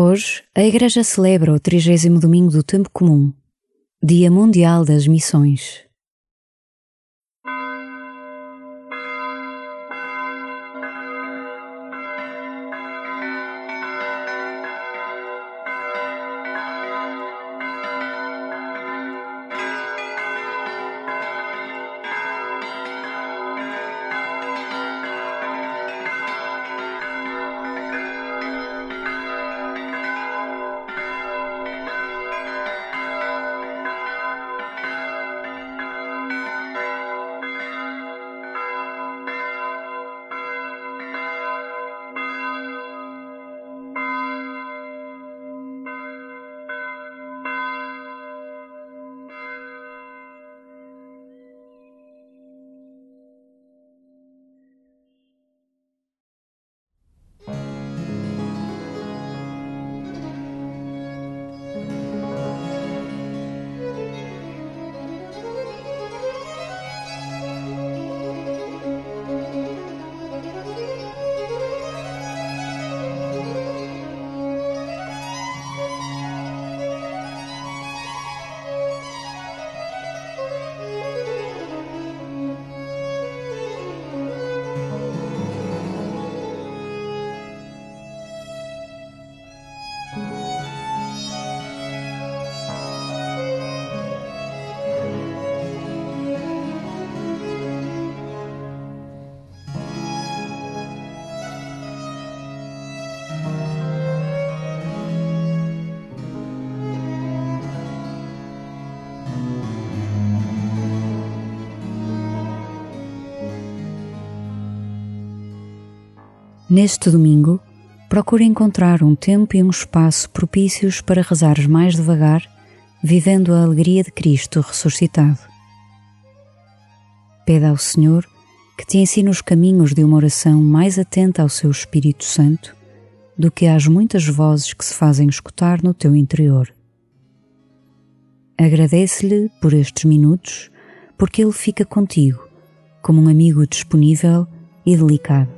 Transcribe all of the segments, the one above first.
Hoje, a Igreja celebra o trigésimo domingo do Tempo Comum, Dia Mundial das Missões. Neste domingo, procura encontrar um tempo e um espaço propícios para rezares mais devagar, vivendo a alegria de Cristo ressuscitado. Pede ao Senhor que te ensine os caminhos de uma oração mais atenta ao seu Espírito Santo do que às muitas vozes que se fazem escutar no teu interior. Agradece-lhe por estes minutos, porque ele fica contigo como um amigo disponível e delicado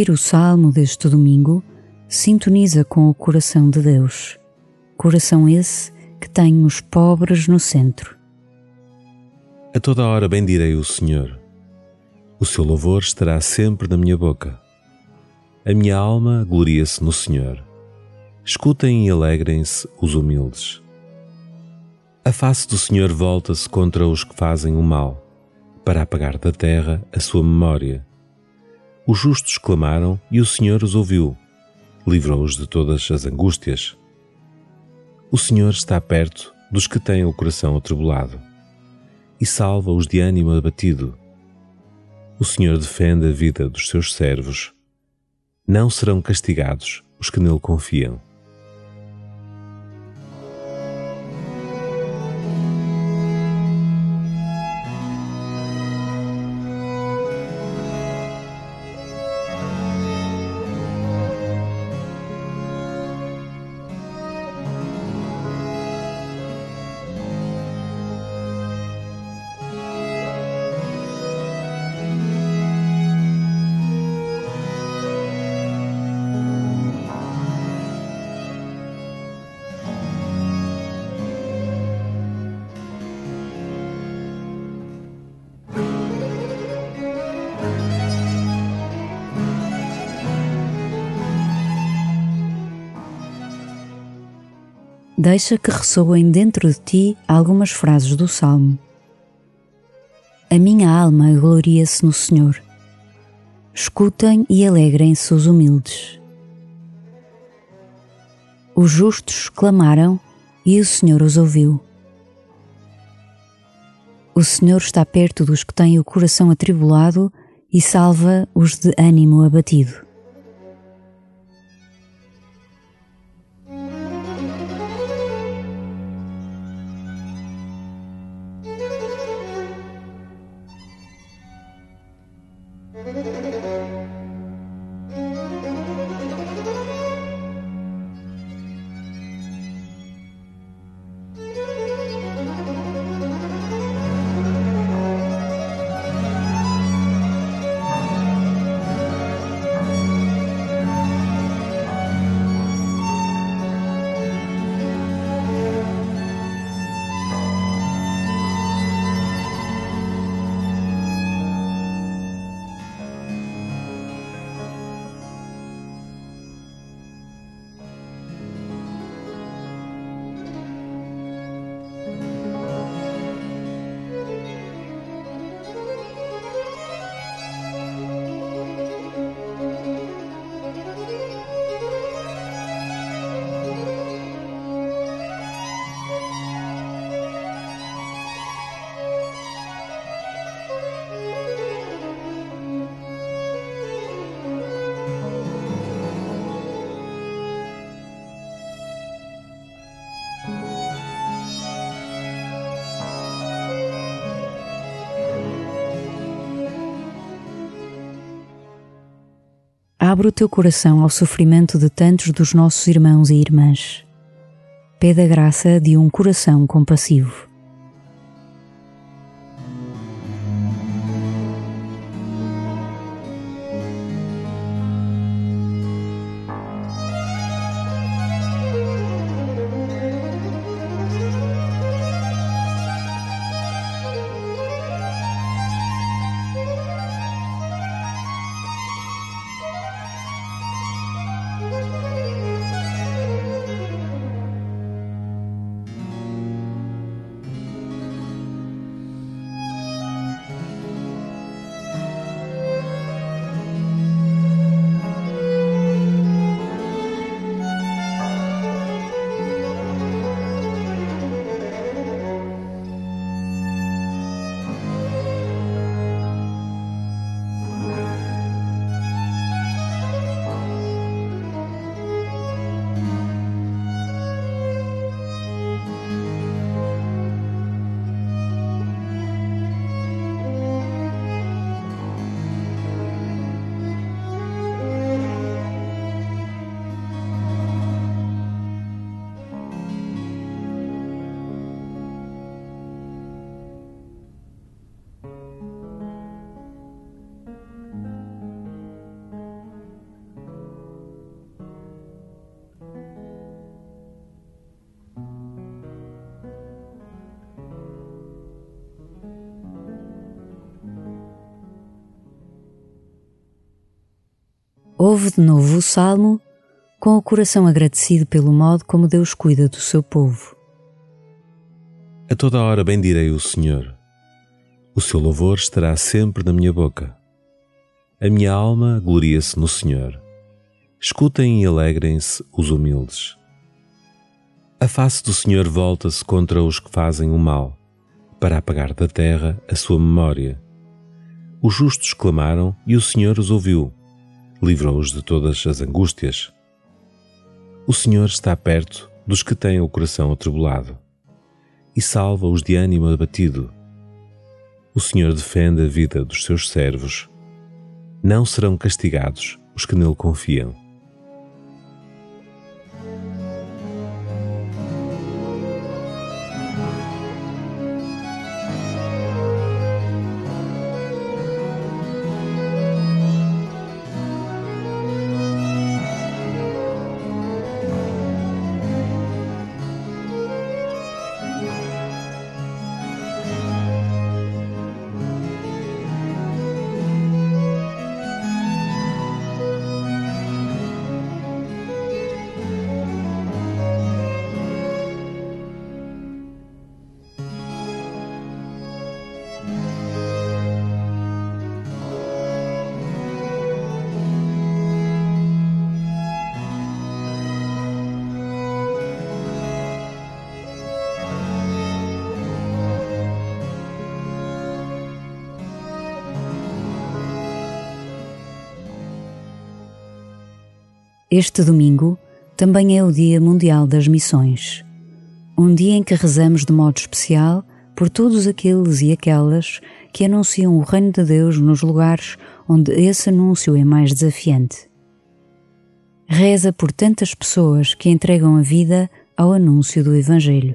Ouvir o salmo deste domingo, sintoniza com o coração de Deus, coração esse que tem os pobres no centro. A toda hora bendirei o Senhor. O seu louvor estará sempre na minha boca. A minha alma gloria-se no Senhor. Escutem e alegrem-se os humildes. A face do Senhor volta-se contra os que fazem o mal, para apagar da terra a sua memória os justos clamaram e o Senhor os ouviu, livrou-os de todas as angústias. O Senhor está perto dos que têm o coração atribulado e salva-os de ânimo abatido. O Senhor defende a vida dos seus servos. Não serão castigados os que nele confiam. Deixa que ressoem dentro de ti algumas frases do Salmo. A minha alma gloria-se no Senhor. Escutem e alegrem-se os humildes. Os justos clamaram e o Senhor os ouviu. O Senhor está perto dos que têm o coração atribulado e salva os de ânimo abatido. Abre o teu coração ao sofrimento de tantos dos nossos irmãos e irmãs. Pede a graça de um coração compassivo. Ouve de novo o salmo com o coração agradecido pelo modo como Deus cuida do seu povo. A toda hora bendirei o Senhor. O seu louvor estará sempre na minha boca. A minha alma gloria-se no Senhor. Escutem e alegrem-se os humildes. A face do Senhor volta-se contra os que fazem o mal, para apagar da terra a sua memória. Os justos clamaram e o Senhor os ouviu livrou-os de todas as angústias. O Senhor está perto dos que têm o coração atribulado e salva-os de ânimo abatido. O Senhor defende a vida dos seus servos. Não serão castigados os que nele confiam. Este domingo também é o Dia Mundial das Missões, um dia em que rezamos de modo especial por todos aqueles e aquelas que anunciam o Reino de Deus nos lugares onde esse anúncio é mais desafiante. Reza por tantas pessoas que entregam a vida ao anúncio do Evangelho.